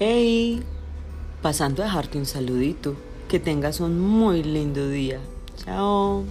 Hey, pasando a dejarte un saludito. Que tengas un muy lindo día. Chao.